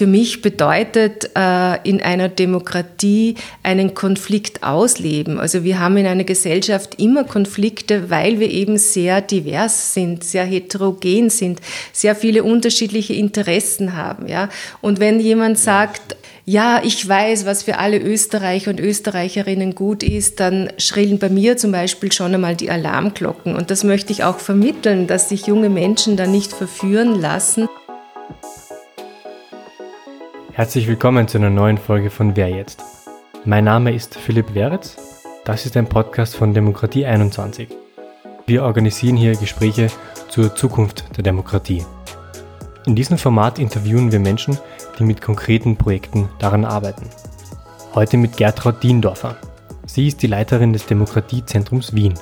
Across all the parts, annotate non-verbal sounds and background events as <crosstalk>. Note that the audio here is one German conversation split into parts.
für mich bedeutet äh, in einer Demokratie einen Konflikt ausleben. Also wir haben in einer Gesellschaft immer Konflikte, weil wir eben sehr divers sind, sehr heterogen sind, sehr viele unterschiedliche Interessen haben. Ja? Und wenn jemand sagt, ja, ich weiß, was für alle Österreicher und Österreicherinnen gut ist, dann schrillen bei mir zum Beispiel schon einmal die Alarmglocken. Und das möchte ich auch vermitteln, dass sich junge Menschen da nicht verführen lassen. Herzlich willkommen zu einer neuen Folge von Wer jetzt? Mein Name ist Philipp Weretz. Das ist ein Podcast von Demokratie 21. Wir organisieren hier Gespräche zur Zukunft der Demokratie. In diesem Format interviewen wir Menschen, die mit konkreten Projekten daran arbeiten. Heute mit Gertraud Diendorfer. Sie ist die Leiterin des Demokratiezentrums Wien.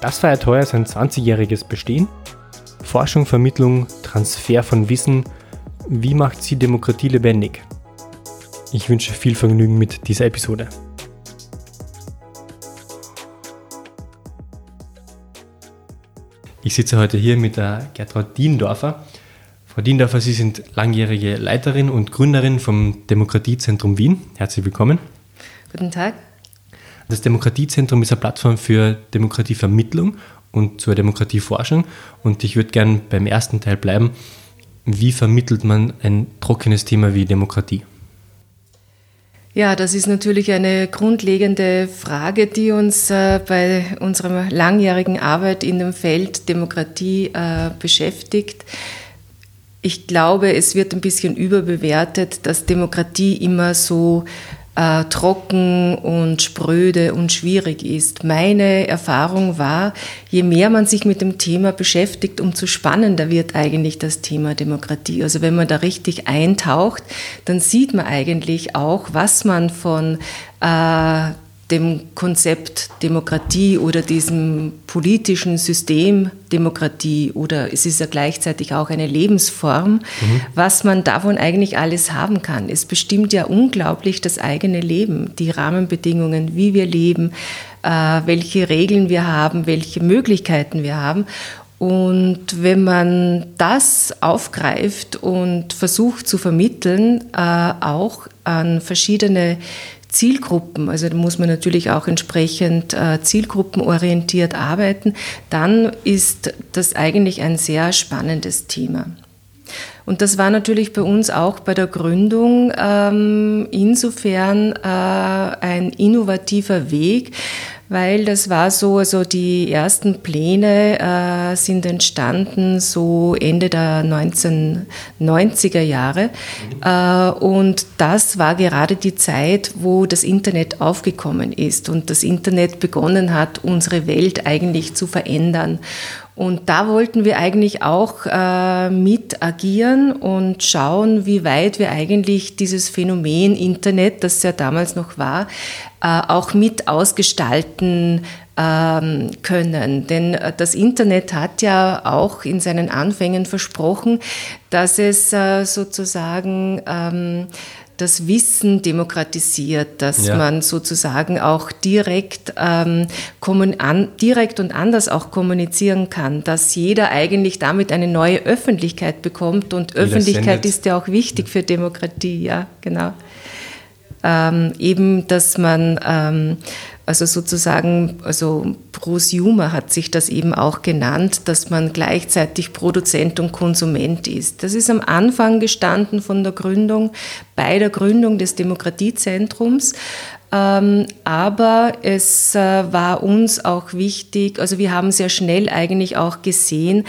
Das feiert heuer sein 20-jähriges Bestehen. Forschung, Vermittlung, Transfer von Wissen. Wie macht sie Demokratie lebendig? Ich wünsche viel Vergnügen mit dieser Episode. Ich sitze heute hier mit der Gertraud Diendorfer. Frau Diendorfer, Sie sind langjährige Leiterin und Gründerin vom Demokratiezentrum Wien. Herzlich willkommen. Guten Tag. Das Demokratiezentrum ist eine Plattform für Demokratievermittlung und zur Demokratieforschung. Und ich würde gern beim ersten Teil bleiben. Wie vermittelt man ein trockenes Thema wie Demokratie? Ja, das ist natürlich eine grundlegende Frage, die uns äh, bei unserer langjährigen Arbeit in dem Feld Demokratie äh, beschäftigt. Ich glaube, es wird ein bisschen überbewertet, dass Demokratie immer so äh, trocken und spröde und schwierig ist. Meine Erfahrung war, je mehr man sich mit dem Thema beschäftigt, umso spannender wird eigentlich das Thema Demokratie. Also wenn man da richtig eintaucht, dann sieht man eigentlich auch, was man von äh, dem Konzept Demokratie oder diesem politischen System Demokratie oder es ist ja gleichzeitig auch eine Lebensform, mhm. was man davon eigentlich alles haben kann. Es bestimmt ja unglaublich das eigene Leben, die Rahmenbedingungen, wie wir leben, äh, welche Regeln wir haben, welche Möglichkeiten wir haben. Und wenn man das aufgreift und versucht zu vermitteln, äh, auch an verschiedene Zielgruppen, also da muss man natürlich auch entsprechend äh, zielgruppenorientiert arbeiten, dann ist das eigentlich ein sehr spannendes Thema. Und das war natürlich bei uns auch bei der Gründung ähm, insofern äh, ein innovativer Weg, weil das war so, also die ersten Pläne äh, sind entstanden so Ende der 1990er Jahre äh, und das war gerade die Zeit, wo das Internet aufgekommen ist und das Internet begonnen hat, unsere Welt eigentlich zu verändern. Und da wollten wir eigentlich auch äh, mit agieren und schauen, wie weit wir eigentlich dieses Phänomen Internet, das ja damals noch war, äh, auch mit ausgestalten ähm, können. Denn äh, das Internet hat ja auch in seinen Anfängen versprochen, dass es äh, sozusagen ähm, das Wissen demokratisiert, dass ja. man sozusagen auch direkt, ähm, an, direkt und anders auch kommunizieren kann, dass jeder eigentlich damit eine neue Öffentlichkeit bekommt und Öffentlichkeit ist ja auch wichtig für Demokratie, ja, genau. Ähm, eben, dass man ähm, also sozusagen, also Prosumer hat sich das eben auch genannt, dass man gleichzeitig Produzent und Konsument ist. Das ist am Anfang gestanden von der Gründung, bei der Gründung des Demokratiezentrums. Ähm, aber es äh, war uns auch wichtig, also wir haben sehr schnell eigentlich auch gesehen,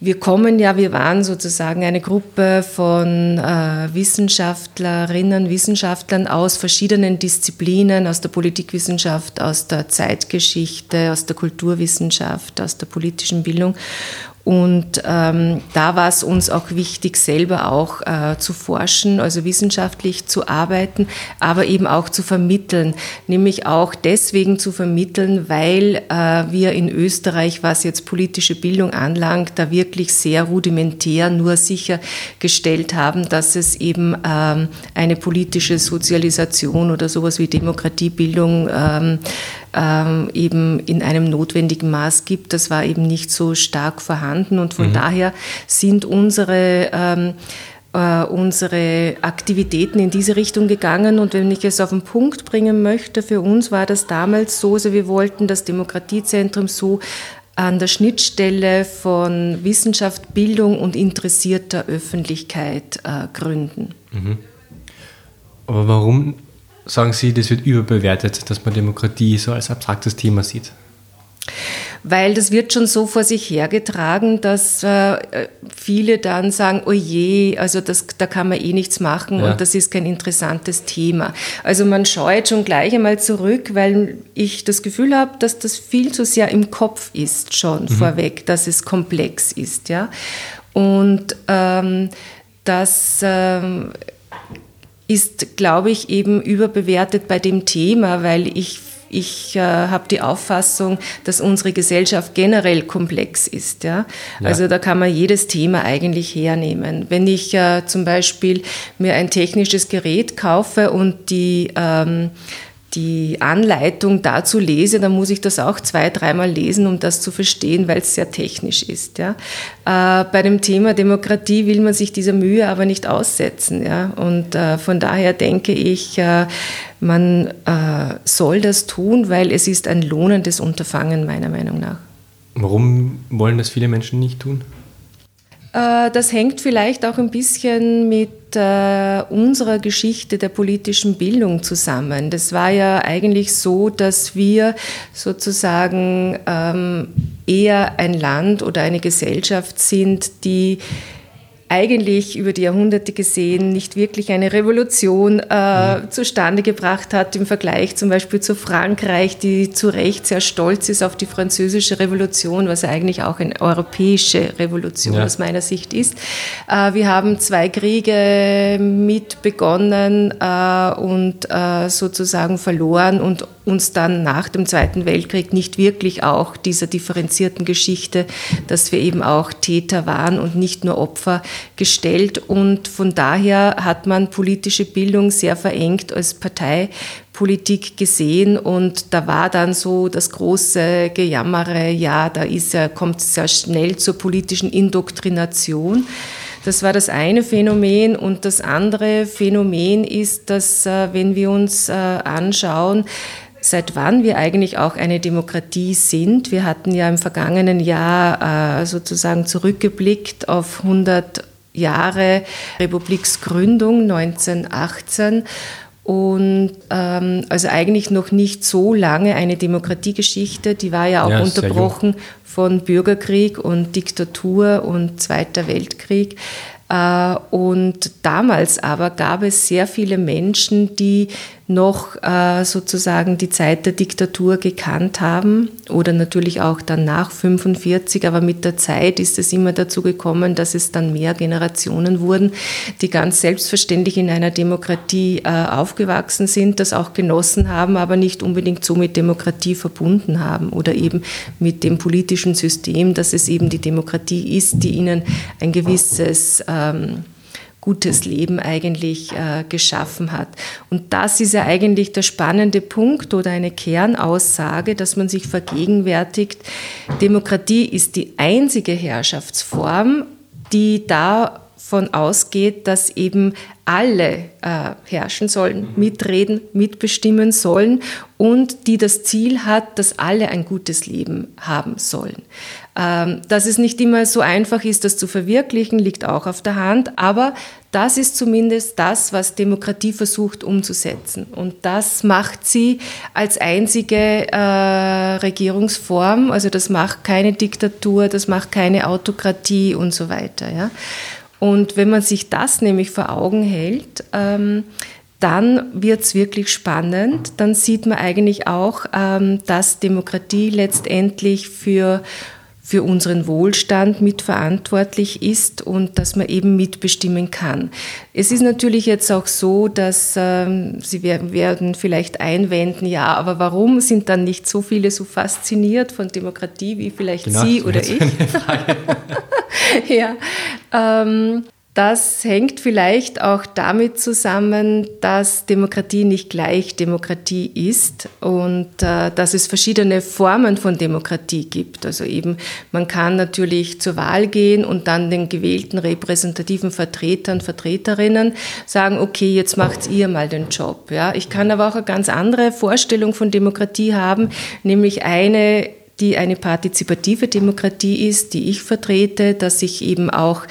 wir kommen ja, wir waren sozusagen eine Gruppe von äh, Wissenschaftlerinnen, Wissenschaftlern aus verschiedenen Disziplinen, aus der Politikwissenschaft, aus der Zeitgeschichte, aus der Kulturwissenschaft, aus der politischen Bildung. Und ähm, da war es uns auch wichtig, selber auch äh, zu forschen, also wissenschaftlich zu arbeiten, aber eben auch zu vermitteln. Nämlich auch deswegen zu vermitteln, weil äh, wir in Österreich, was jetzt politische Bildung anlangt, da wirklich sehr rudimentär nur sichergestellt haben, dass es eben ähm, eine politische Sozialisation oder sowas wie Demokratiebildung ähm, ähm, eben in einem notwendigen Maß gibt. Das war eben nicht so stark vorhanden und von mhm. daher sind unsere ähm, äh, unsere Aktivitäten in diese Richtung gegangen. Und wenn ich es auf den Punkt bringen möchte, für uns war das damals so, also wir wollten das Demokratiezentrum so an der Schnittstelle von Wissenschaft, Bildung und interessierter Öffentlichkeit äh, gründen. Mhm. Aber warum sagen Sie, das wird überbewertet, dass man Demokratie so als abstraktes Thema sieht? weil das wird schon so vor sich hergetragen, dass äh, viele dann sagen, oh je, also das, da kann man eh nichts machen ja. und das ist kein interessantes Thema. Also man scheut schon gleich einmal zurück, weil ich das Gefühl habe, dass das viel zu sehr im Kopf ist schon mhm. vorweg, dass es komplex ist, ja. Und ähm, das ähm, ist, glaube ich, eben überbewertet bei dem Thema, weil ich ich äh, habe die Auffassung, dass unsere Gesellschaft generell komplex ist. Ja? ja? Also da kann man jedes Thema eigentlich hernehmen. Wenn ich äh, zum Beispiel mir ein technisches Gerät kaufe und die ähm, die Anleitung dazu lese, dann muss ich das auch zwei, dreimal lesen, um das zu verstehen, weil es sehr technisch ist. Ja. Äh, bei dem Thema Demokratie will man sich dieser Mühe aber nicht aussetzen. Ja. Und äh, von daher denke ich, äh, man äh, soll das tun, weil es ist ein lohnendes Unterfangen meiner Meinung nach. Warum wollen das viele Menschen nicht tun? Äh, das hängt vielleicht auch ein bisschen mit äh, unserer Geschichte der politischen Bildung zusammen. Das war ja eigentlich so, dass wir sozusagen ähm, eher ein Land oder eine Gesellschaft sind, die eigentlich über die Jahrhunderte gesehen nicht wirklich eine Revolution äh, mhm. zustande gebracht hat im Vergleich zum Beispiel zu Frankreich, die zu Recht sehr stolz ist auf die französische Revolution, was ja eigentlich auch eine europäische Revolution ja. aus meiner Sicht ist. Äh, wir haben zwei Kriege mit begonnen äh, und äh, sozusagen verloren und uns dann nach dem Zweiten Weltkrieg nicht wirklich auch dieser differenzierten Geschichte, dass wir eben auch Täter waren und nicht nur Opfer gestellt. Und von daher hat man politische Bildung sehr verengt als Parteipolitik gesehen und da war dann so das große Gejammere, ja, da ist er, kommt sehr schnell zur politischen Indoktrination. Das war das eine Phänomen. Und das andere Phänomen ist, dass äh, wenn wir uns äh, anschauen, seit wann wir eigentlich auch eine Demokratie sind. Wir hatten ja im vergangenen Jahr äh, sozusagen zurückgeblickt auf 100 Jahre Republiksgründung 1918 und ähm, also eigentlich noch nicht so lange eine Demokratiegeschichte. Die war ja auch ja, unterbrochen von Bürgerkrieg und Diktatur und Zweiter Weltkrieg. Äh, und damals aber gab es sehr viele Menschen, die noch äh, sozusagen die Zeit der Diktatur gekannt haben oder natürlich auch dann nach 45, aber mit der Zeit ist es immer dazu gekommen, dass es dann mehr Generationen wurden, die ganz selbstverständlich in einer Demokratie äh, aufgewachsen sind, das auch genossen haben, aber nicht unbedingt so mit Demokratie verbunden haben oder eben mit dem politischen System, dass es eben die Demokratie ist, die ihnen ein gewisses ähm, gutes Leben eigentlich äh, geschaffen hat. Und das ist ja eigentlich der spannende Punkt oder eine Kernaussage, dass man sich vergegenwärtigt, Demokratie ist die einzige Herrschaftsform, die davon ausgeht, dass eben alle äh, herrschen sollen, mitreden, mitbestimmen sollen und die das Ziel hat, dass alle ein gutes Leben haben sollen. Ähm, dass es nicht immer so einfach ist, das zu verwirklichen, liegt auch auf der Hand, aber das ist zumindest das, was Demokratie versucht umzusetzen. Und das macht sie als einzige äh, Regierungsform, also das macht keine Diktatur, das macht keine Autokratie und so weiter. Ja? Und wenn man sich das nämlich vor Augen hält, ähm, dann wird es wirklich spannend. Dann sieht man eigentlich auch, ähm, dass Demokratie letztendlich für für unseren Wohlstand mitverantwortlich ist und dass man eben mitbestimmen kann. Es ist natürlich jetzt auch so, dass ähm, Sie werden vielleicht einwenden, ja, aber warum sind dann nicht so viele so fasziniert von Demokratie wie vielleicht genau, Sie oder ich? <laughs> ja, ähm, Das hängt vielleicht auch damit zusammen, dass Demokratie nicht gleich Demokratie ist und äh, dass es verschiedene Formen von Demokratie gibt. Also eben, man kann natürlich zur Wahl gehen und dann den gewählten repräsentativen Vertretern, Vertreterinnen sagen, okay, jetzt macht ihr mal den Job. Ja, ich kann aber auch eine ganz andere Vorstellung von Demokratie haben, nämlich eine, die eine partizipative Demokratie ist, die ich vertrete, dass ich eben auch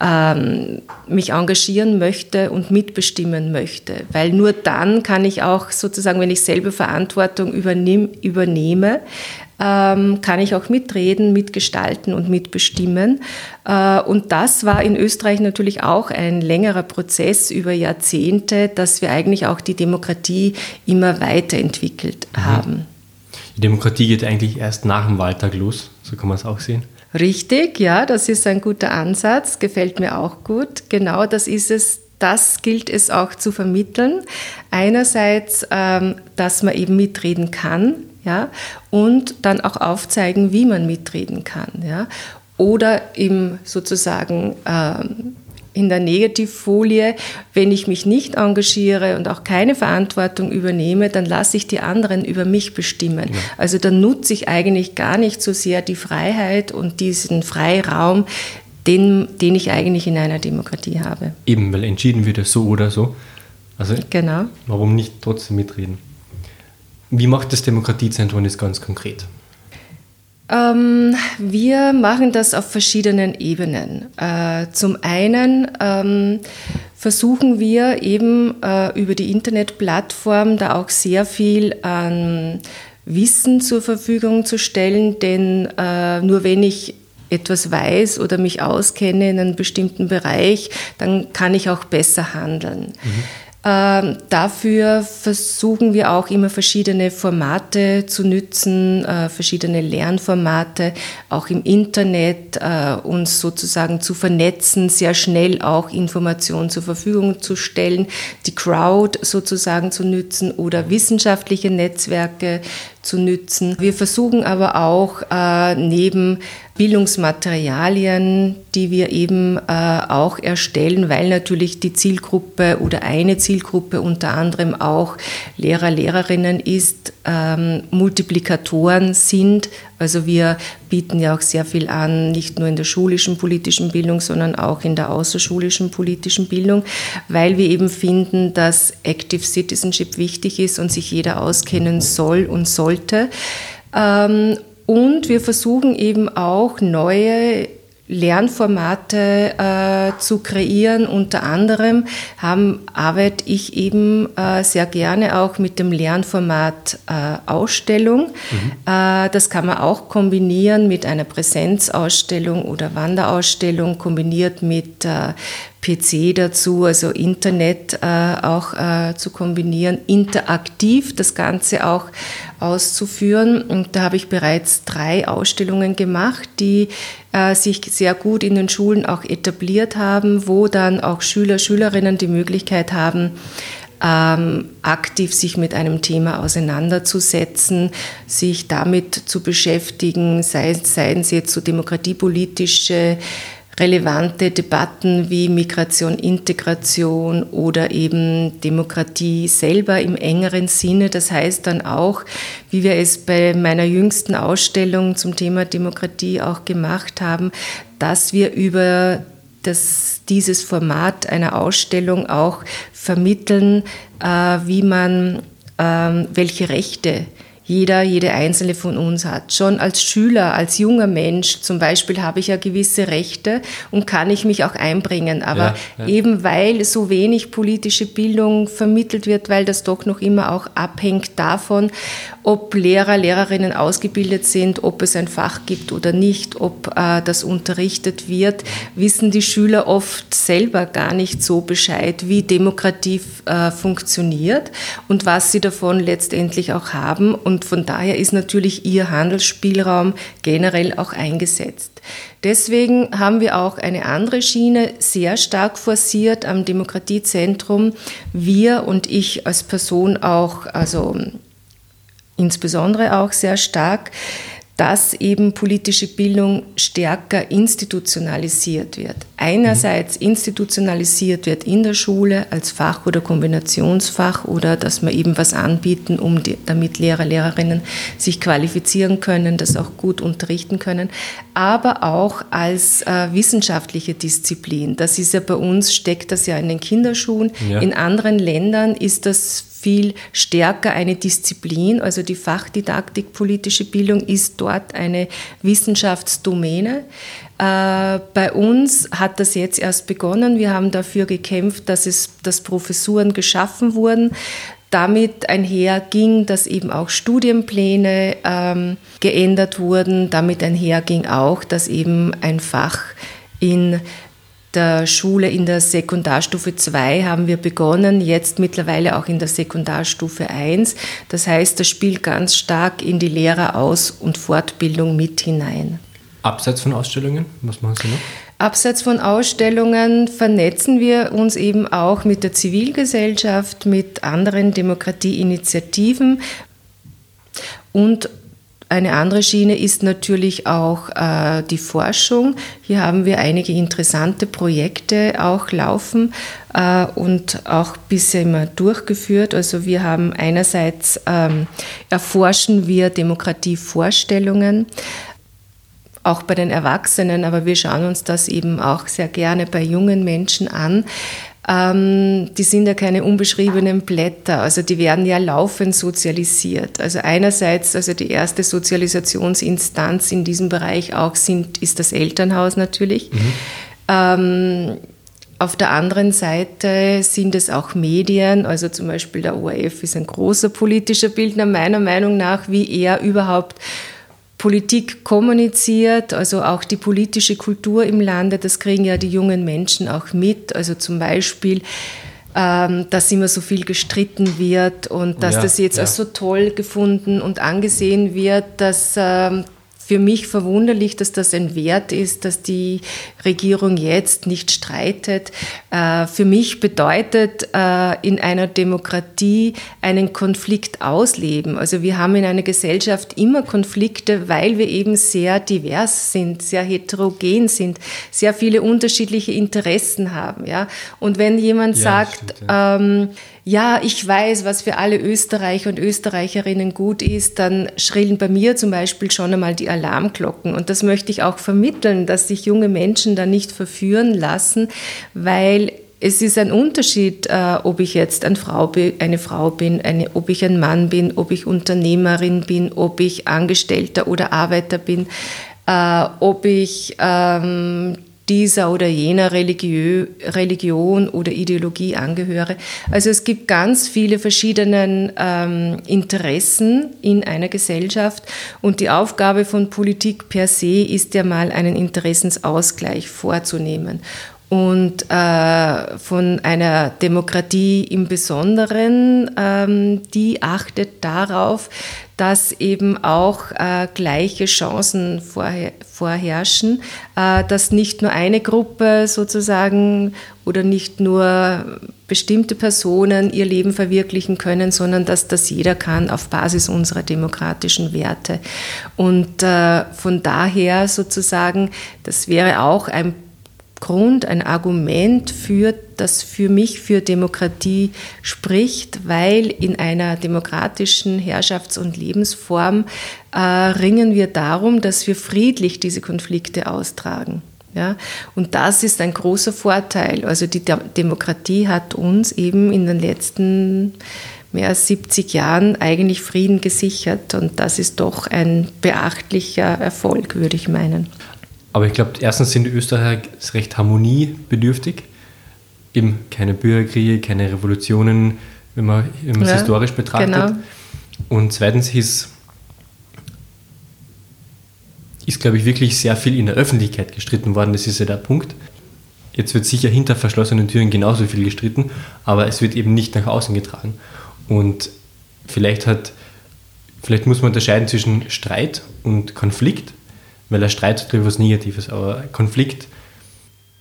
ähm, mich engagieren möchte und mitbestimmen möchte. Weil nur dann kann ich auch sozusagen, wenn ich selber Verantwortung übernehm, übernehme, ähm, kann ich auch mitreden, mitgestalten und mitbestimmen. Äh, und das war in Österreich natürlich auch ein längerer Prozess über Jahrzehnte, dass wir eigentlich auch die Demokratie immer weiterentwickelt mhm. haben. Die Demokratie geht eigentlich erst nach dem Wahltag los, so kann man es auch sehen. Richtig, ja, das ist ein guter Ansatz, gefällt mir auch gut. Genau das ist es, das gilt es auch zu vermitteln. Einerseits, ähm, dass man eben mitreden kann, ja, und dann auch aufzeigen, wie man mitreden kann, ja. Oder eben sozusagen ähm, in der Negativfolie, wenn ich mich nicht engagiere und auch keine Verantwortung übernehme, dann lasse ich die anderen über mich bestimmen. Ja. Also dann nutze ich eigentlich gar nicht so sehr die Freiheit und diesen Freiraum, den, den ich eigentlich in einer Demokratie habe. Eben, weil entschieden wird es so oder so. Also genau. warum nicht trotzdem mitreden? Wie macht das Demokratiezentrum das ganz konkret? Ähm, wir machen das auf verschiedenen Ebenen. Äh, zum einen ähm, versuchen wir eben äh, über die Internetplattform da auch sehr viel an Wissen zur Verfügung zu stellen, denn äh, nur wenn ich etwas weiß oder mich auskenne in einem bestimmten Bereich, dann kann ich auch besser handeln. Mhm. Ähm, dafür versuchen wir auch immer verschiedene Formate zu nützen, äh, verschiedene Lernformate, auch im Internet, äh, uns sozusagen zu vernetzen, sehr schnell auch Informationen zur Verfügung zu stellen, die Crowd sozusagen zu nützen oder wissenschaftliche Netzwerke zu nützen. Wir versuchen aber auch äh, neben Bildungsmaterialien, die wir eben äh, auch erstellen, weil natürlich die Zielgruppe oder eine Zielgruppe unter anderem auch Lehrer, Lehrerinnen ist, ähm, Multiplikatoren sind. Also wir bieten ja auch sehr viel an, nicht nur in der schulischen politischen Bildung, sondern auch in der außerschulischen politischen Bildung, weil wir eben finden, dass Active Citizenship wichtig ist und sich jeder auskennen soll und sollte. Ähm, und wir versuchen eben auch neue Lernformate äh, zu kreieren. Unter anderem haben, arbeite ich eben äh, sehr gerne auch mit dem Lernformat äh, Ausstellung. Mhm. Äh, das kann man auch kombinieren mit einer Präsenzausstellung oder Wanderausstellung, kombiniert mit äh, PC dazu, also Internet äh, auch äh, zu kombinieren, interaktiv das Ganze auch auszuführen. Und da habe ich bereits drei Ausstellungen gemacht, die äh, sich sehr gut in den Schulen auch etabliert haben, wo dann auch Schüler, Schülerinnen die Möglichkeit haben, ähm, aktiv sich mit einem Thema auseinanderzusetzen, sich damit zu beschäftigen, sei, seien es jetzt so demokratiepolitische relevante Debatten wie Migration, Integration oder eben Demokratie selber im engeren Sinne. Das heißt dann auch, wie wir es bei meiner jüngsten Ausstellung zum Thema Demokratie auch gemacht haben, dass wir über das, dieses Format einer Ausstellung auch vermitteln, äh, wie man, äh, welche Rechte jeder, jede einzelne von uns hat. Schon als Schüler, als junger Mensch zum Beispiel habe ich ja gewisse Rechte und kann ich mich auch einbringen. Aber ja, ja. eben weil so wenig politische Bildung vermittelt wird, weil das doch noch immer auch abhängt davon, ob Lehrer, Lehrerinnen ausgebildet sind, ob es ein Fach gibt oder nicht, ob äh, das unterrichtet wird, wissen die Schüler oft selber gar nicht so Bescheid, wie Demokratie äh, funktioniert und was sie davon letztendlich auch haben. Und von daher ist natürlich ihr Handelsspielraum generell auch eingesetzt. Deswegen haben wir auch eine andere Schiene sehr stark forciert am Demokratiezentrum. Wir und ich als Person auch, also insbesondere auch sehr stark, dass eben politische Bildung stärker institutionalisiert wird. Einerseits institutionalisiert wird in der Schule als Fach oder Kombinationsfach oder dass wir eben was anbieten, um die, damit Lehrer, Lehrerinnen sich qualifizieren können, das auch gut unterrichten können, aber auch als äh, wissenschaftliche Disziplin. Das ist ja bei uns, steckt das ja in den Kinderschuhen. Ja. In anderen Ländern ist das viel stärker eine Disziplin, also die Fachdidaktik politische Bildung ist dort eine Wissenschaftsdomäne. Äh, bei uns hat das jetzt erst begonnen. Wir haben dafür gekämpft, dass, es, dass Professuren geschaffen wurden. Damit einher ging, dass eben auch Studienpläne ähm, geändert wurden. Damit einher ging auch, dass eben ein Fach in der Schule in der Sekundarstufe 2 haben wir begonnen, jetzt mittlerweile auch in der Sekundarstufe 1. Das heißt, das spielt ganz stark in die Lehreraus- und Fortbildung mit hinein. Abseits von Ausstellungen, was machen Sie noch? Abseits von Ausstellungen vernetzen wir uns eben auch mit der Zivilgesellschaft, mit anderen Demokratieinitiativen und eine andere Schiene ist natürlich auch äh, die Forschung. Hier haben wir einige interessante Projekte auch laufen äh, und auch bisher immer durchgeführt. Also wir haben einerseits ähm, erforschen wir Demokratievorstellungen auch bei den Erwachsenen, aber wir schauen uns das eben auch sehr gerne bei jungen Menschen an ähm, die sind ja keine unbeschriebenen Blätter, also die werden ja laufend sozialisiert. Also einerseits, also die erste Sozialisationsinstanz in diesem Bereich auch sind, ist das Elternhaus natürlich. Mhm. Ähm, auf der anderen Seite sind es auch Medien, also zum Beispiel der ORF ist ein großer politischer Bildner meiner Meinung nach, wie er überhaupt Politik kommuniziert, also auch die politische Kultur im Lande, das kriegen ja die jungen Menschen auch mit. Also zum Beispiel, ähm, dass immer so viel gestritten wird und dass ja, das jetzt ja. als so toll gefunden und angesehen wird, dass ähm, für mich verwunderlich, dass das ein Wert ist, dass die Regierung jetzt nicht streitet. Äh, für mich bedeutet äh, in einer Demokratie einen Konflikt ausleben. Also wir haben in einer Gesellschaft immer Konflikte, weil wir eben sehr divers sind, sehr heterogen sind, sehr viele unterschiedliche Interessen haben. Ja? Und wenn jemand ja, sagt, stimmt, ja. ähm, ja, ich weiß, was für alle Österreicher und Österreicherinnen gut ist, dann schrillen bei mir zum Beispiel schon einmal die Alarmglocken. Und das möchte ich auch vermitteln, dass sich junge Menschen da nicht verführen lassen, weil es ist ein Unterschied, äh, ob ich jetzt eine Frau bin, eine, ob ich ein Mann bin, ob ich Unternehmerin bin, ob ich Angestellter oder Arbeiter bin, äh, ob ich ähm, dieser oder jener Religiö Religion oder Ideologie angehöre. Also es gibt ganz viele verschiedene ähm, Interessen in einer Gesellschaft und die Aufgabe von Politik per se ist ja mal einen Interessensausgleich vorzunehmen und äh, von einer Demokratie im Besonderen, ähm, die achtet darauf, dass eben auch äh, gleiche Chancen vorher, vorherrschen, äh, dass nicht nur eine Gruppe sozusagen oder nicht nur bestimmte Personen ihr Leben verwirklichen können, sondern dass das jeder kann auf Basis unserer demokratischen Werte. Und äh, von daher sozusagen, das wäre auch ein Grund, ein Argument für, das für mich für Demokratie spricht, weil in einer demokratischen Herrschafts- und Lebensform äh, ringen wir darum, dass wir friedlich diese Konflikte austragen. Ja? Und das ist ein großer Vorteil. Also die Demokratie hat uns eben in den letzten mehr als 70 Jahren eigentlich Frieden gesichert und das ist doch ein beachtlicher Erfolg, würde ich meinen. Aber ich glaube, erstens sind die Österreicher recht harmoniebedürftig. Eben keine Bürgerkriege, keine Revolutionen, wenn man es ja, historisch betrachtet. Genau. Und zweitens ist, ist, glaube ich, wirklich sehr viel in der Öffentlichkeit gestritten worden. Das ist ja der Punkt. Jetzt wird sicher hinter verschlossenen Türen genauso viel gestritten, aber es wird eben nicht nach außen getragen. Und vielleicht hat, vielleicht muss man unterscheiden zwischen Streit und Konflikt weil er streitet über was Negatives, aber Konflikt.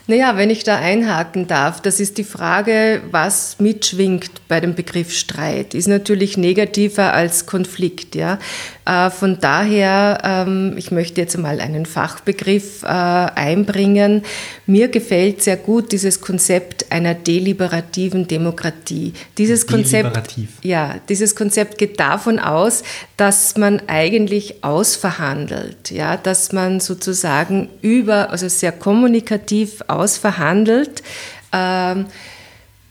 Naja, wenn ich da einhaken darf, das ist die Frage, was mitschwingt bei dem Begriff Streit. Ist natürlich negativer als Konflikt. Ja? Äh, von daher, ähm, ich möchte jetzt mal einen Fachbegriff äh, einbringen. Mir gefällt sehr gut dieses Konzept einer deliberativen Demokratie. Dieses Konzept, ja, dieses Konzept geht davon aus, dass man eigentlich ausverhandelt, ja, dass man sozusagen über, also sehr kommunikativ ausverhandelt. Ähm,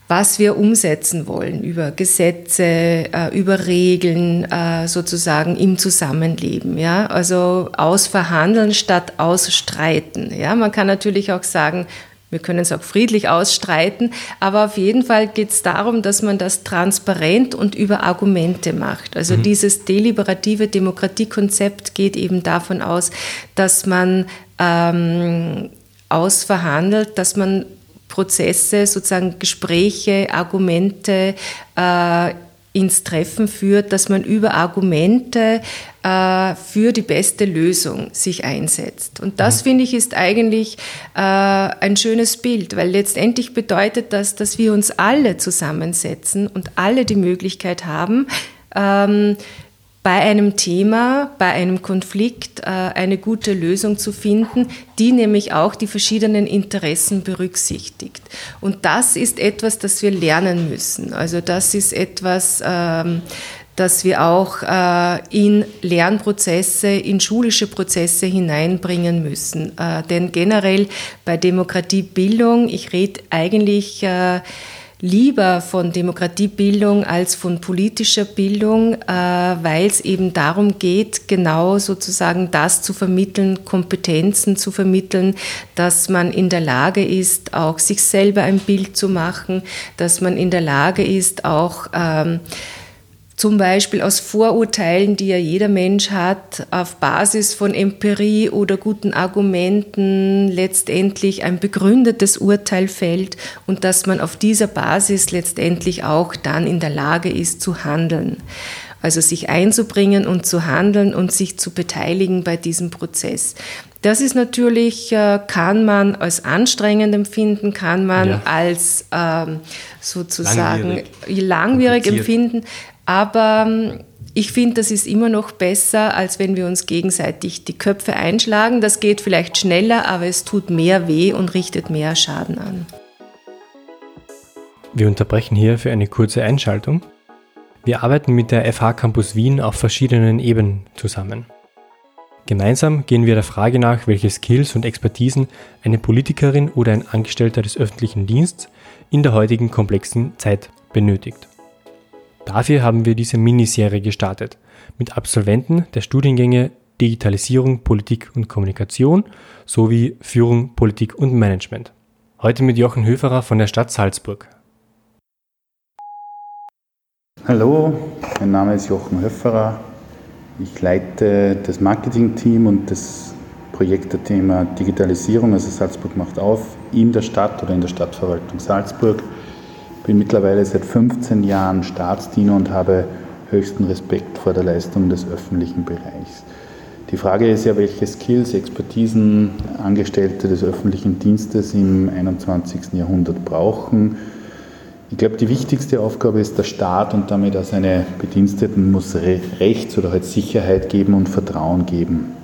was wir umsetzen wollen über Gesetze, äh, über Regeln äh, sozusagen im Zusammenleben. Ja? Also ausverhandeln statt ausstreiten. Ja? Man kann natürlich auch sagen, wir können es auch friedlich ausstreiten, aber auf jeden Fall geht es darum, dass man das transparent und über Argumente macht. Also mhm. dieses deliberative Demokratiekonzept geht eben davon aus, dass man ähm, ausverhandelt, dass man Prozesse, sozusagen Gespräche, Argumente äh, ins Treffen führt, dass man über Argumente äh, für die beste Lösung sich einsetzt. Und das, mhm. finde ich, ist eigentlich äh, ein schönes Bild, weil letztendlich bedeutet das, dass wir uns alle zusammensetzen und alle die Möglichkeit haben, ähm, bei einem Thema, bei einem Konflikt äh, eine gute Lösung zu finden, die nämlich auch die verschiedenen Interessen berücksichtigt. Und das ist etwas, das wir lernen müssen. Also das ist etwas, ähm, das wir auch äh, in Lernprozesse, in schulische Prozesse hineinbringen müssen. Äh, denn generell bei Demokratiebildung, ich rede eigentlich lieber von Demokratiebildung als von politischer Bildung, äh, weil es eben darum geht, genau sozusagen das zu vermitteln, Kompetenzen zu vermitteln, dass man in der Lage ist, auch sich selber ein Bild zu machen, dass man in der Lage ist, auch ähm, zum Beispiel aus Vorurteilen, die ja jeder Mensch hat, auf Basis von Empirie oder guten Argumenten letztendlich ein begründetes Urteil fällt und dass man auf dieser Basis letztendlich auch dann in der Lage ist zu handeln. Also sich einzubringen und zu handeln und sich zu beteiligen bei diesem Prozess. Das ist natürlich, äh, kann man als anstrengend empfinden, kann man ja. als ähm, sozusagen langwierig, langwierig empfinden. Aber ähm, ich finde, das ist immer noch besser, als wenn wir uns gegenseitig die Köpfe einschlagen. Das geht vielleicht schneller, aber es tut mehr weh und richtet mehr Schaden an. Wir unterbrechen hier für eine kurze Einschaltung. Wir arbeiten mit der FH Campus Wien auf verschiedenen Ebenen zusammen. Gemeinsam gehen wir der Frage nach, welche Skills und Expertisen eine Politikerin oder ein Angestellter des öffentlichen Dienstes in der heutigen komplexen Zeit benötigt. Dafür haben wir diese Miniserie gestartet mit Absolventen der Studiengänge Digitalisierung, Politik und Kommunikation sowie Führung, Politik und Management. Heute mit Jochen Höferer von der Stadt Salzburg. Hallo, mein Name ist Jochen Höferer. Ich leite das Marketingteam und das Projektthema Digitalisierung, also Salzburg macht auf, in der Stadt oder in der Stadtverwaltung Salzburg bin mittlerweile seit 15 Jahren Staatsdiener und habe höchsten Respekt vor der Leistung des öffentlichen Bereichs. Die Frage ist ja, welche Skills, Expertisen Angestellte des öffentlichen Dienstes im 21. Jahrhundert brauchen. Ich glaube, die wichtigste Aufgabe ist der Staat und damit auch seine Bediensteten muss Rechts- oder halt Sicherheit geben und Vertrauen geben.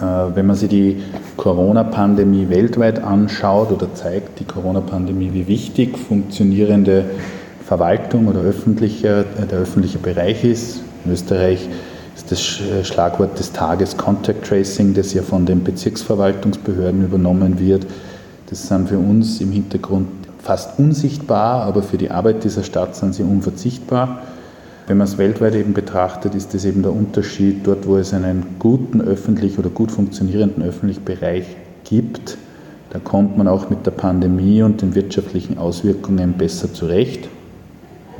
Äh, wenn man sich die Corona-Pandemie weltweit anschaut oder zeigt die Corona-Pandemie, wie wichtig funktionierende Verwaltung oder öffentliche, äh, der öffentliche Bereich ist. In Österreich ist das äh, Schlagwort des Tages Contact Tracing, das ja von den Bezirksverwaltungsbehörden übernommen wird. Das sind für uns im Hintergrund fast unsichtbar, aber für die Arbeit dieser Stadt sind sie unverzichtbar. Wenn man es weltweit eben betrachtet, ist das eben der Unterschied. Dort, wo es einen guten öffentlichen oder gut funktionierenden öffentlichen Bereich gibt, da kommt man auch mit der Pandemie und den wirtschaftlichen Auswirkungen besser zurecht,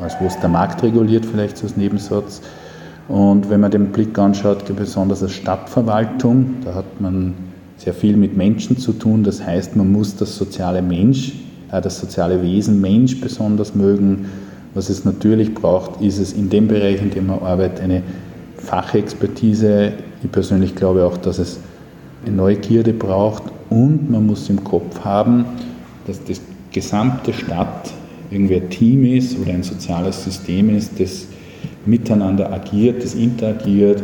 als wo es der Markt reguliert, vielleicht so als Nebensatz. Und wenn man den Blick anschaut, besonders als Stadtverwaltung, da hat man sehr viel mit Menschen zu tun. Das heißt, man muss das soziale Mensch, äh, das soziale Wesen Mensch besonders mögen was es natürlich braucht, ist es in dem Bereich, in dem man arbeitet, eine Fachexpertise. Ich persönlich glaube auch, dass es eine Neugierde braucht und man muss im Kopf haben, dass das gesamte Stadt irgendwie ein Team ist oder ein soziales System ist, das miteinander agiert, das interagiert,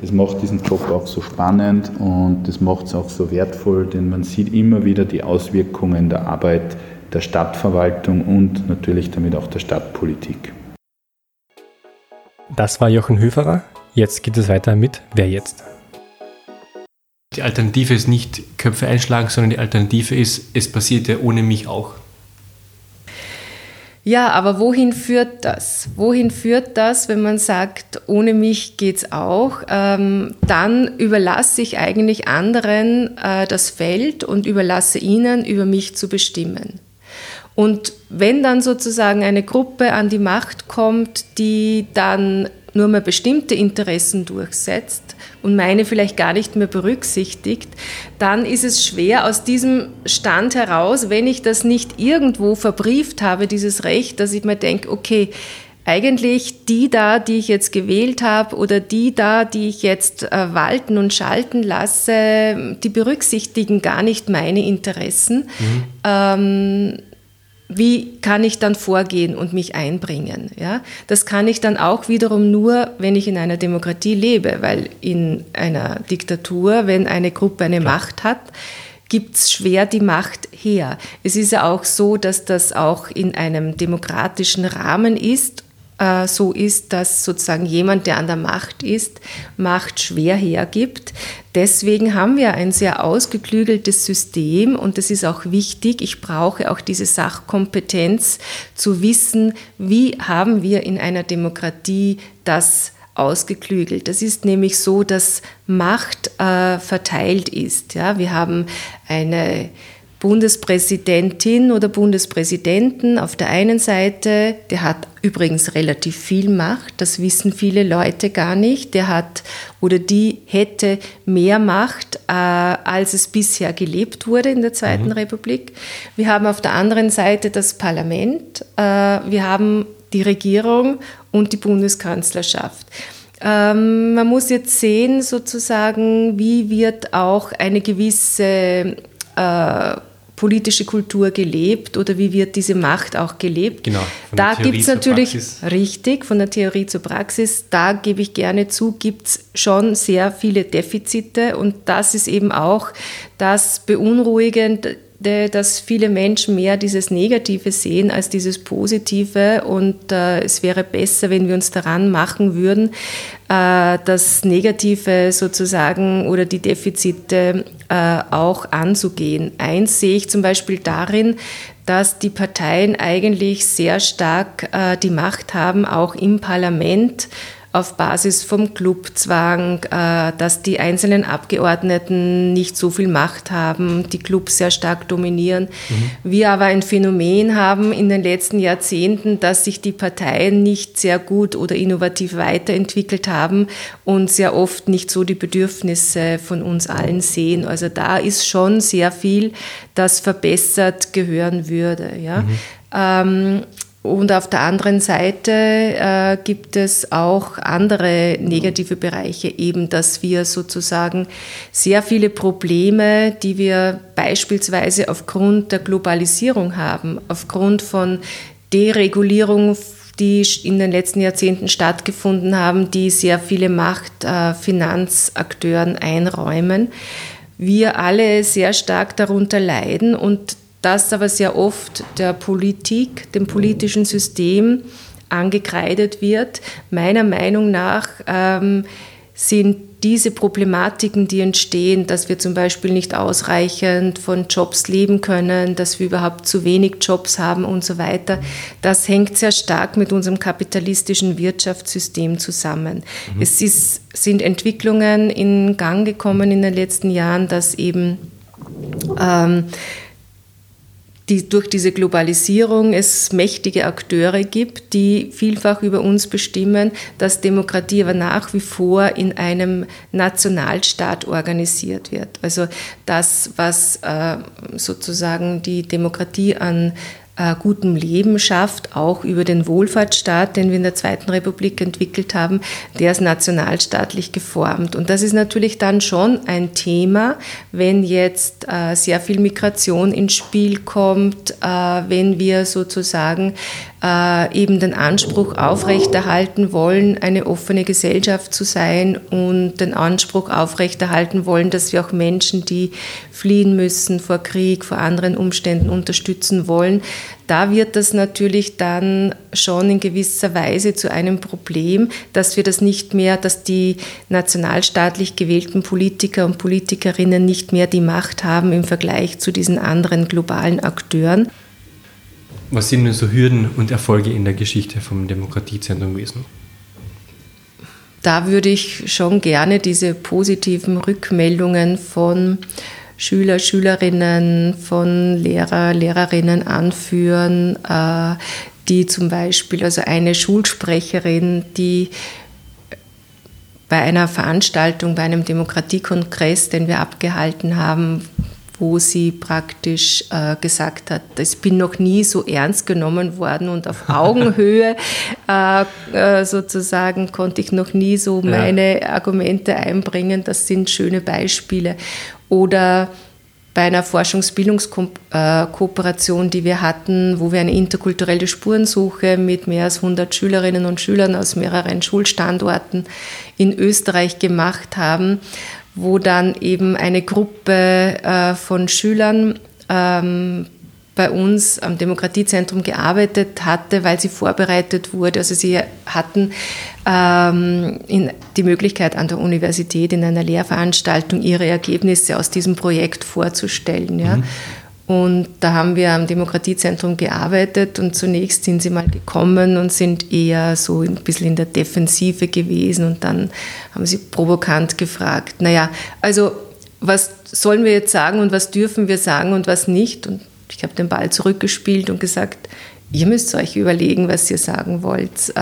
das macht diesen Job auch so spannend und das macht es auch so wertvoll, denn man sieht immer wieder die Auswirkungen der Arbeit der Stadtverwaltung und natürlich damit auch der Stadtpolitik. Das war Jochen Höferer. Jetzt geht es weiter mit Wer jetzt? Die Alternative ist nicht Köpfe einschlagen, sondern die Alternative ist, es passiert ja ohne mich auch. Ja, aber wohin führt das? Wohin führt das, wenn man sagt, ohne mich geht's auch? Ähm, dann überlasse ich eigentlich anderen äh, das Feld und überlasse ihnen, über mich zu bestimmen. Und wenn dann sozusagen eine Gruppe an die Macht kommt, die dann nur mehr bestimmte Interessen durchsetzt und meine vielleicht gar nicht mehr berücksichtigt, dann ist es schwer aus diesem Stand heraus, wenn ich das nicht irgendwo verbrieft habe, dieses Recht, dass ich mir denke, okay, eigentlich die da, die ich jetzt gewählt habe oder die da, die ich jetzt äh, walten und schalten lasse, die berücksichtigen gar nicht meine Interessen. Mhm. Ähm, wie kann ich dann vorgehen und mich einbringen? Ja? Das kann ich dann auch wiederum nur, wenn ich in einer Demokratie lebe, weil in einer Diktatur, wenn eine Gruppe eine Klar. Macht hat, gibt es schwer die Macht her. Es ist ja auch so, dass das auch in einem demokratischen Rahmen ist äh, so ist, dass sozusagen jemand, der an der Macht ist, Macht schwer hergibt. Deswegen haben wir ein sehr ausgeklügeltes System und das ist auch wichtig. Ich brauche auch diese Sachkompetenz zu wissen, wie haben wir in einer Demokratie das ausgeklügelt. Das ist nämlich so, dass Macht äh, verteilt ist. Ja, wir haben eine Bundespräsidentin oder Bundespräsidenten auf der einen Seite, der hat übrigens relativ viel Macht, das wissen viele Leute gar nicht, der hat oder die hätte mehr Macht, äh, als es bisher gelebt wurde in der Zweiten mhm. Republik. Wir haben auf der anderen Seite das Parlament, äh, wir haben die Regierung und die Bundeskanzlerschaft ähm, man muss jetzt sehen, sozusagen, wie wird auch eine gewisse äh, politische Kultur gelebt oder wie wird diese Macht auch gelebt. Genau. Da gibt es natürlich, richtig, von der Theorie zur Praxis, da gebe ich gerne zu, gibt es schon sehr viele Defizite und das ist eben auch das Beunruhigende dass viele Menschen mehr dieses Negative sehen als dieses Positive und äh, es wäre besser, wenn wir uns daran machen würden, äh, das Negative sozusagen oder die Defizite äh, auch anzugehen. Eins sehe ich zum Beispiel darin, dass die Parteien eigentlich sehr stark äh, die Macht haben, auch im Parlament auf Basis vom Clubzwang, äh, dass die einzelnen Abgeordneten nicht so viel Macht haben, die Clubs sehr stark dominieren. Mhm. Wir aber ein Phänomen haben in den letzten Jahrzehnten, dass sich die Parteien nicht sehr gut oder innovativ weiterentwickelt haben und sehr oft nicht so die Bedürfnisse von uns allen sehen. Also da ist schon sehr viel, das verbessert gehören würde. Ja. Mhm. Ähm, und auf der anderen Seite äh, gibt es auch andere negative Bereiche, eben dass wir sozusagen sehr viele Probleme, die wir beispielsweise aufgrund der Globalisierung haben, aufgrund von Deregulierung, die in den letzten Jahrzehnten stattgefunden haben, die sehr viele Macht äh, Finanzakteuren einräumen, wir alle sehr stark darunter leiden und das aber sehr oft der Politik, dem politischen System angekreidet wird. Meiner Meinung nach ähm, sind diese Problematiken, die entstehen, dass wir zum Beispiel nicht ausreichend von Jobs leben können, dass wir überhaupt zu wenig Jobs haben und so weiter, das hängt sehr stark mit unserem kapitalistischen Wirtschaftssystem zusammen. Mhm. Es ist, sind Entwicklungen in Gang gekommen in den letzten Jahren, dass eben ähm, die, durch diese Globalisierung es mächtige Akteure gibt, die vielfach über uns bestimmen, dass Demokratie aber nach wie vor in einem Nationalstaat organisiert wird. Also das, was äh, sozusagen die Demokratie an äh, gutem Leben schafft, auch über den Wohlfahrtsstaat, den wir in der Zweiten Republik entwickelt haben, der ist nationalstaatlich geformt. Und das ist natürlich dann schon ein Thema, wenn jetzt äh, sehr viel Migration ins Spiel kommt, äh, wenn wir sozusagen äh, eben den Anspruch aufrechterhalten wollen, eine offene Gesellschaft zu sein und den Anspruch aufrechterhalten wollen, dass wir auch Menschen, die fliehen müssen vor Krieg, vor anderen Umständen unterstützen wollen. Da wird das natürlich dann schon in gewisser Weise zu einem Problem, dass wir das nicht mehr, dass die nationalstaatlich gewählten Politiker und Politikerinnen nicht mehr die Macht haben im Vergleich zu diesen anderen globalen Akteuren. Was sind denn so Hürden und Erfolge in der Geschichte vom Demokratiezentrum gewesen? Da würde ich schon gerne diese positiven Rückmeldungen von Schüler, Schülerinnen, von Lehrer, Lehrerinnen anführen, äh, die zum Beispiel, also eine Schulsprecherin, die bei einer Veranstaltung, bei einem Demokratiekongress, den wir abgehalten haben, wo sie praktisch äh, gesagt hat, ich bin noch nie so ernst genommen worden und auf <laughs> Augenhöhe äh, äh, sozusagen konnte ich noch nie so meine Argumente einbringen. Das sind schöne Beispiele. Oder bei einer Forschungsbildungskooperation, die wir hatten, wo wir eine interkulturelle Spurensuche mit mehr als 100 Schülerinnen und Schülern aus mehreren Schulstandorten in Österreich gemacht haben, wo dann eben eine Gruppe äh, von Schülern ähm, bei uns am Demokratiezentrum gearbeitet hatte, weil sie vorbereitet wurde. Also sie hatten ähm, die Möglichkeit an der Universität in einer Lehrveranstaltung ihre Ergebnisse aus diesem Projekt vorzustellen. Ja. Mhm. Und da haben wir am Demokratiezentrum gearbeitet und zunächst sind sie mal gekommen und sind eher so ein bisschen in der Defensive gewesen und dann haben sie provokant gefragt, naja, also was sollen wir jetzt sagen und was dürfen wir sagen und was nicht? Und ich habe den Ball zurückgespielt und gesagt, ihr müsst euch überlegen, was ihr sagen wollt.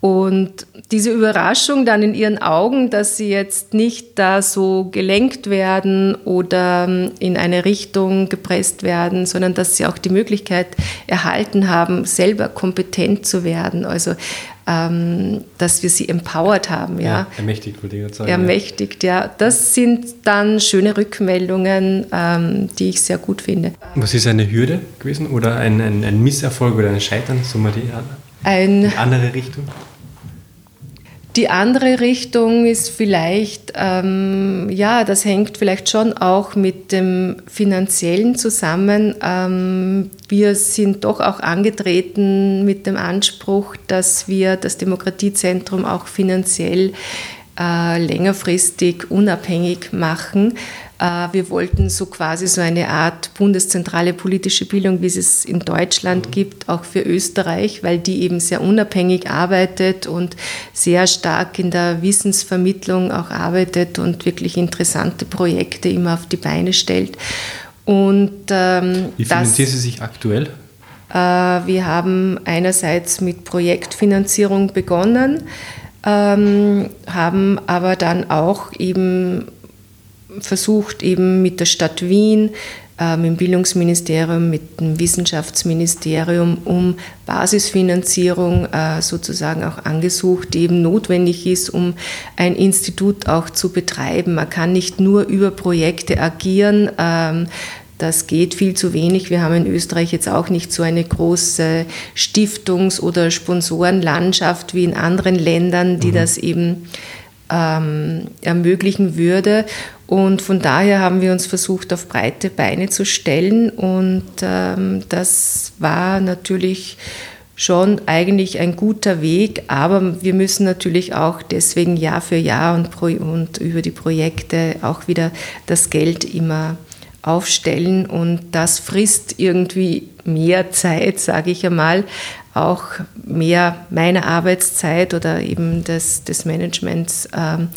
Und diese Überraschung dann in ihren Augen, dass sie jetzt nicht da so gelenkt werden oder ähm, in eine Richtung gepresst werden, sondern dass sie auch die Möglichkeit erhalten haben, selber kompetent zu werden. Also ähm, dass wir sie empowered haben. Ja, ja ermächtigt, würde ich jetzt sagen. Ermächtigt, ja. ja. Das sind dann schöne Rückmeldungen, ähm, die ich sehr gut finde. Was ist eine Hürde gewesen oder ein, ein, ein Misserfolg oder ein Scheitern, so mal die, ein, die andere Richtung? Die andere Richtung ist vielleicht, ähm, ja, das hängt vielleicht schon auch mit dem finanziellen zusammen. Ähm, wir sind doch auch angetreten mit dem Anspruch, dass wir das Demokratiezentrum auch finanziell äh, längerfristig unabhängig machen. Äh, wir wollten so quasi so eine Art bundeszentrale politische Bildung, wie es es in Deutschland gibt, auch für Österreich, weil die eben sehr unabhängig arbeitet und sehr stark in der Wissensvermittlung auch arbeitet und wirklich interessante Projekte immer auf die Beine stellt. Und, ähm, wie finanziert sie sich aktuell? Äh, wir haben einerseits mit Projektfinanzierung begonnen, ähm, haben aber dann auch eben versucht, eben mit der Stadt Wien, äh, mit dem Bildungsministerium, mit dem Wissenschaftsministerium um Basisfinanzierung äh, sozusagen auch angesucht, die eben notwendig ist, um ein Institut auch zu betreiben. Man kann nicht nur über Projekte agieren. Ähm, das geht viel zu wenig. Wir haben in Österreich jetzt auch nicht so eine große Stiftungs- oder Sponsorenlandschaft wie in anderen Ländern, die mhm. das eben ähm, ermöglichen würde. Und von daher haben wir uns versucht, auf breite Beine zu stellen. Und ähm, das war natürlich schon eigentlich ein guter Weg, aber wir müssen natürlich auch deswegen Jahr für Jahr und, pro, und über die Projekte auch wieder das Geld immer aufstellen und das frisst irgendwie mehr Zeit, sage ich einmal, auch mehr meiner Arbeitszeit oder eben des, des Managements. Ähm,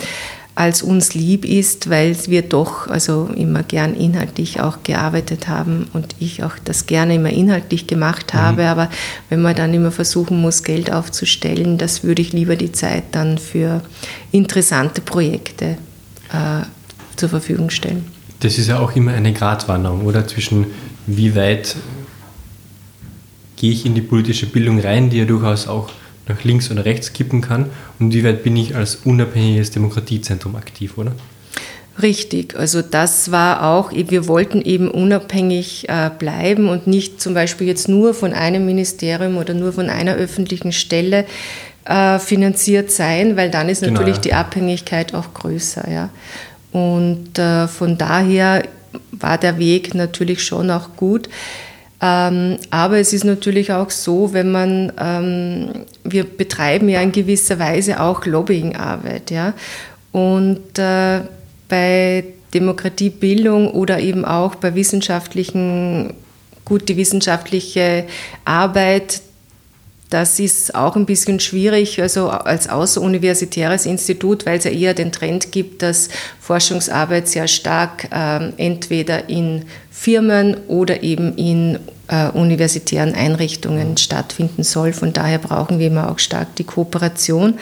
als uns lieb ist, weil wir doch also immer gern inhaltlich auch gearbeitet haben und ich auch das gerne immer inhaltlich gemacht mhm. habe. Mhm. Aber wenn man dann immer versuchen muss, Geld aufzustellen, das würde ich lieber die Zeit dann für interessante Projekte äh, zur Verfügung stellen. Das ist ja auch immer eine Gratwanderung, oder? Zwischen wie weit gehe ich in die politische Bildung rein, die ja durchaus auch nach links oder rechts kippen kann und wie weit bin ich als unabhängiges Demokratiezentrum aktiv, oder? Richtig, also das war auch, wir wollten eben unabhängig äh, bleiben und nicht zum Beispiel jetzt nur von einem Ministerium oder nur von einer öffentlichen Stelle äh, finanziert sein, weil dann ist genau, natürlich ja. die Abhängigkeit auch größer. Ja. Und äh, von daher war der Weg natürlich schon auch gut. Ähm, aber es ist natürlich auch so, wenn man, ähm, wir betreiben ja in gewisser Weise auch Lobbyingarbeit, ja. Und äh, bei Demokratiebildung oder eben auch bei wissenschaftlichen, gut, die wissenschaftliche Arbeit, das ist auch ein bisschen schwierig, also als außeruniversitäres Institut, weil es ja eher den Trend gibt, dass Forschungsarbeit sehr stark äh, entweder in Firmen oder eben in äh, universitären Einrichtungen stattfinden soll. Von daher brauchen wir immer auch stark die Kooperation.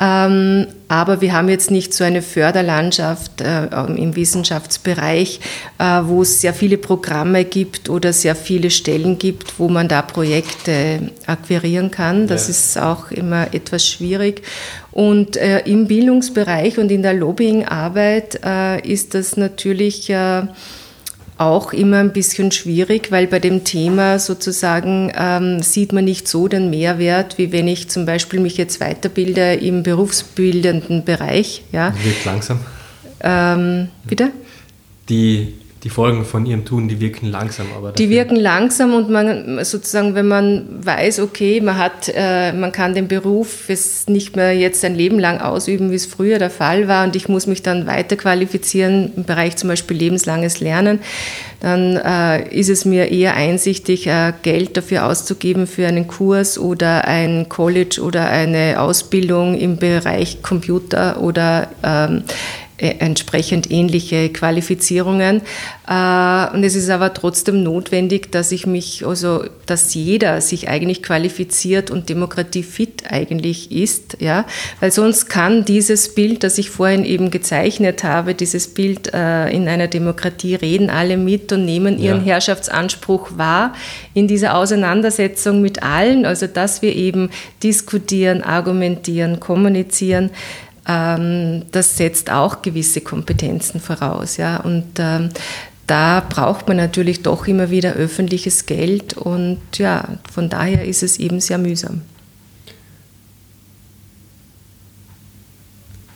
Ähm, aber wir haben jetzt nicht so eine Förderlandschaft äh, im Wissenschaftsbereich, äh, wo es sehr viele Programme gibt oder sehr viele Stellen gibt, wo man da Projekte akquirieren kann. Das ja. ist auch immer etwas schwierig. Und äh, im Bildungsbereich und in der Lobbyingarbeit ist das natürlich auch immer ein bisschen schwierig, weil bei dem Thema sozusagen ähm, sieht man nicht so den Mehrwert, wie wenn ich zum Beispiel mich jetzt weiterbilde im berufsbildenden Bereich. Ja. Wird langsam. Ähm, bitte? Die die Folgen von ihrem Tun, die wirken langsam. Aber die wirken langsam und man sozusagen, wenn man weiß, okay, man hat, äh, man kann den Beruf es nicht mehr jetzt ein Leben lang ausüben, wie es früher der Fall war, und ich muss mich dann weiter qualifizieren im Bereich zum Beispiel lebenslanges Lernen, dann äh, ist es mir eher einsichtig, äh, Geld dafür auszugeben für einen Kurs oder ein College oder eine Ausbildung im Bereich Computer oder ähm, äh, entsprechend ähnliche Qualifizierungen. Äh, und es ist aber trotzdem notwendig, dass ich mich, also dass jeder sich eigentlich qualifiziert und demokratiefit eigentlich ist, ja, weil sonst kann dieses Bild, das ich vorhin eben gezeichnet habe, dieses Bild äh, in einer Demokratie reden alle mit und nehmen ihren ja. Herrschaftsanspruch wahr in dieser Auseinandersetzung mit allen, also dass wir eben diskutieren, argumentieren, kommunizieren ähm, das setzt auch gewisse Kompetenzen voraus. Ja? Und ähm, da braucht man natürlich doch immer wieder öffentliches Geld und ja, von daher ist es eben sehr mühsam.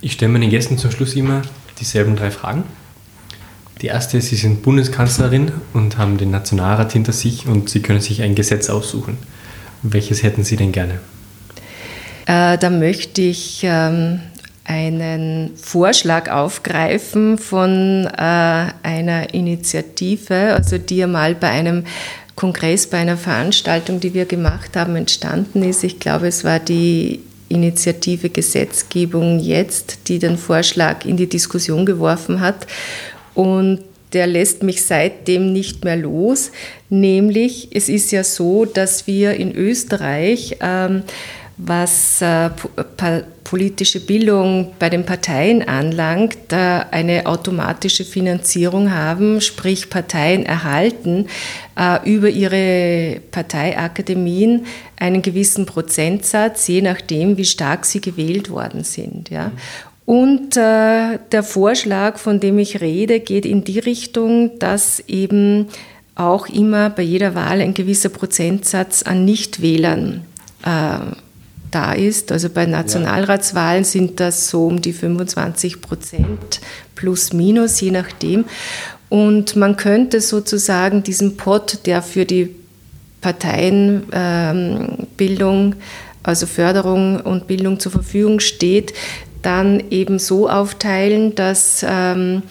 Ich stelle meinen Gästen zum Schluss immer dieselben drei Fragen. Die erste ist, Sie sind Bundeskanzlerin und haben den Nationalrat hinter sich und Sie können sich ein Gesetz aussuchen. Welches hätten Sie denn gerne? Äh, da möchte ich ähm, einen Vorschlag aufgreifen von äh, einer Initiative, also die ja mal bei einem Kongress, bei einer Veranstaltung, die wir gemacht haben, entstanden ist. Ich glaube, es war die Initiative Gesetzgebung jetzt, die den Vorschlag in die Diskussion geworfen hat. Und der lässt mich seitdem nicht mehr los. Nämlich, es ist ja so, dass wir in Österreich ähm, was äh, politische Bildung bei den Parteien anlangt, eine automatische Finanzierung haben, sprich Parteien erhalten äh, über ihre Parteiakademien einen gewissen Prozentsatz, je nachdem, wie stark sie gewählt worden sind. Ja. Und äh, der Vorschlag, von dem ich rede, geht in die Richtung, dass eben auch immer bei jeder Wahl ein gewisser Prozentsatz an Nichtwählern äh, da ist. Also bei Nationalratswahlen sind das so um die 25 Prozent plus minus, je nachdem. Und man könnte sozusagen diesen Pot, der für die Parteienbildung, also Förderung und Bildung zur Verfügung steht, dann eben so aufteilen, dass ähm,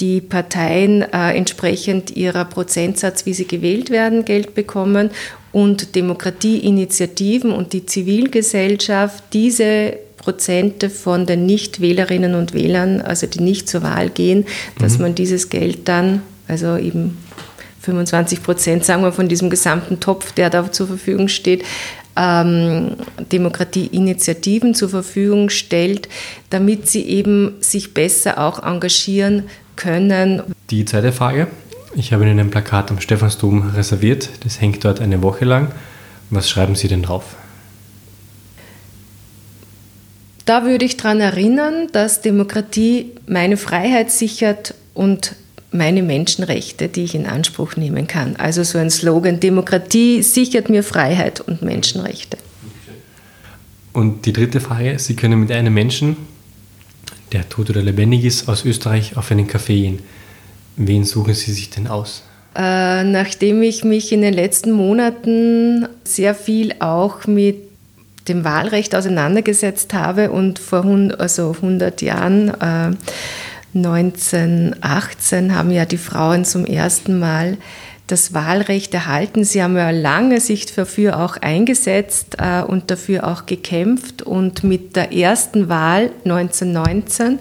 die Parteien äh, entsprechend ihrer Prozentsatz, wie sie gewählt werden, Geld bekommen und Demokratieinitiativen und die Zivilgesellschaft diese Prozente von den Nichtwählerinnen und Wählern, also die nicht zur Wahl gehen, dass mhm. man dieses Geld dann, also eben 25 Prozent, sagen wir, von diesem gesamten Topf, der da zur Verfügung steht, ähm, Demokratieinitiativen zur Verfügung stellt, damit sie eben sich besser auch engagieren können. Die zweite Frage. Ich habe Ihnen ein Plakat am Stephansdom reserviert. Das hängt dort eine Woche lang. Was schreiben Sie denn drauf? Da würde ich daran erinnern, dass Demokratie meine Freiheit sichert und meine Menschenrechte, die ich in Anspruch nehmen kann. Also so ein Slogan, Demokratie sichert mir Freiheit und Menschenrechte. Und die dritte Frage, Sie können mit einem Menschen, der tot oder lebendig ist, aus Österreich auf einen Café gehen. Wen suchen Sie sich denn aus? Äh, nachdem ich mich in den letzten Monaten sehr viel auch mit dem Wahlrecht auseinandergesetzt habe und vor 100, also 100 Jahren, äh, 1918, haben ja die Frauen zum ersten Mal das Wahlrecht erhalten. Sie haben ja lange sich dafür auch eingesetzt äh, und dafür auch gekämpft. Und mit der ersten Wahl 1919,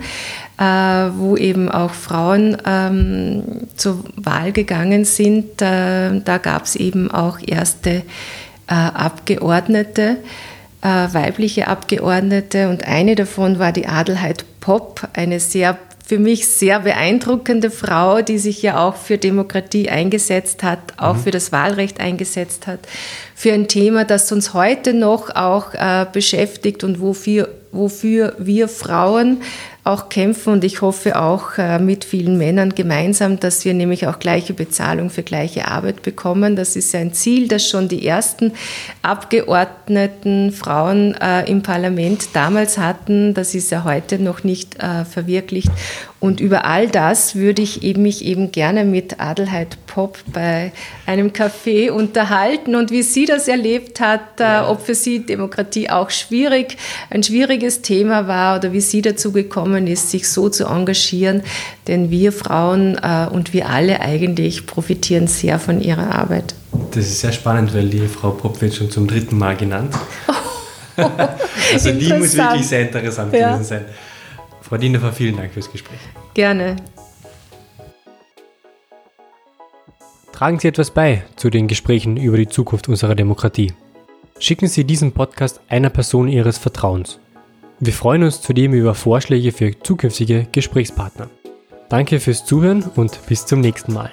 äh, wo eben auch Frauen ähm, zur Wahl gegangen sind, äh, da gab es eben auch erste äh, Abgeordnete äh, weibliche Abgeordnete. Und eine davon war die Adelheid Popp, eine sehr für mich sehr beeindruckende Frau, die sich ja auch für Demokratie eingesetzt hat, auch mhm. für das Wahlrecht eingesetzt hat, für ein Thema, das uns heute noch auch äh, beschäftigt und wofür, wofür wir Frauen auch kämpfen und ich hoffe auch äh, mit vielen Männern gemeinsam, dass wir nämlich auch gleiche Bezahlung für gleiche Arbeit bekommen. Das ist ein Ziel, das schon die ersten Abgeordneten Frauen äh, im Parlament damals hatten. Das ist ja heute noch nicht äh, verwirklicht. Und über all das würde ich eben mich eben gerne mit Adelheid Pop bei einem Café unterhalten und wie sie das erlebt hat, ob für sie Demokratie auch schwierig, ein schwieriges Thema war oder wie sie dazu gekommen ist, sich so zu engagieren. Denn wir Frauen äh, und wir alle eigentlich profitieren sehr von ihrer Arbeit. Das ist sehr spannend, weil die Frau Pop wird schon zum dritten Mal genannt. <laughs> also die muss wirklich sehr interessant ja. gewesen sein. Frau Dienefer, vielen Dank fürs Gespräch. Gerne. Tragen Sie etwas bei zu den Gesprächen über die Zukunft unserer Demokratie. Schicken Sie diesen Podcast einer Person Ihres Vertrauens. Wir freuen uns zudem über Vorschläge für zukünftige Gesprächspartner. Danke fürs Zuhören und bis zum nächsten Mal.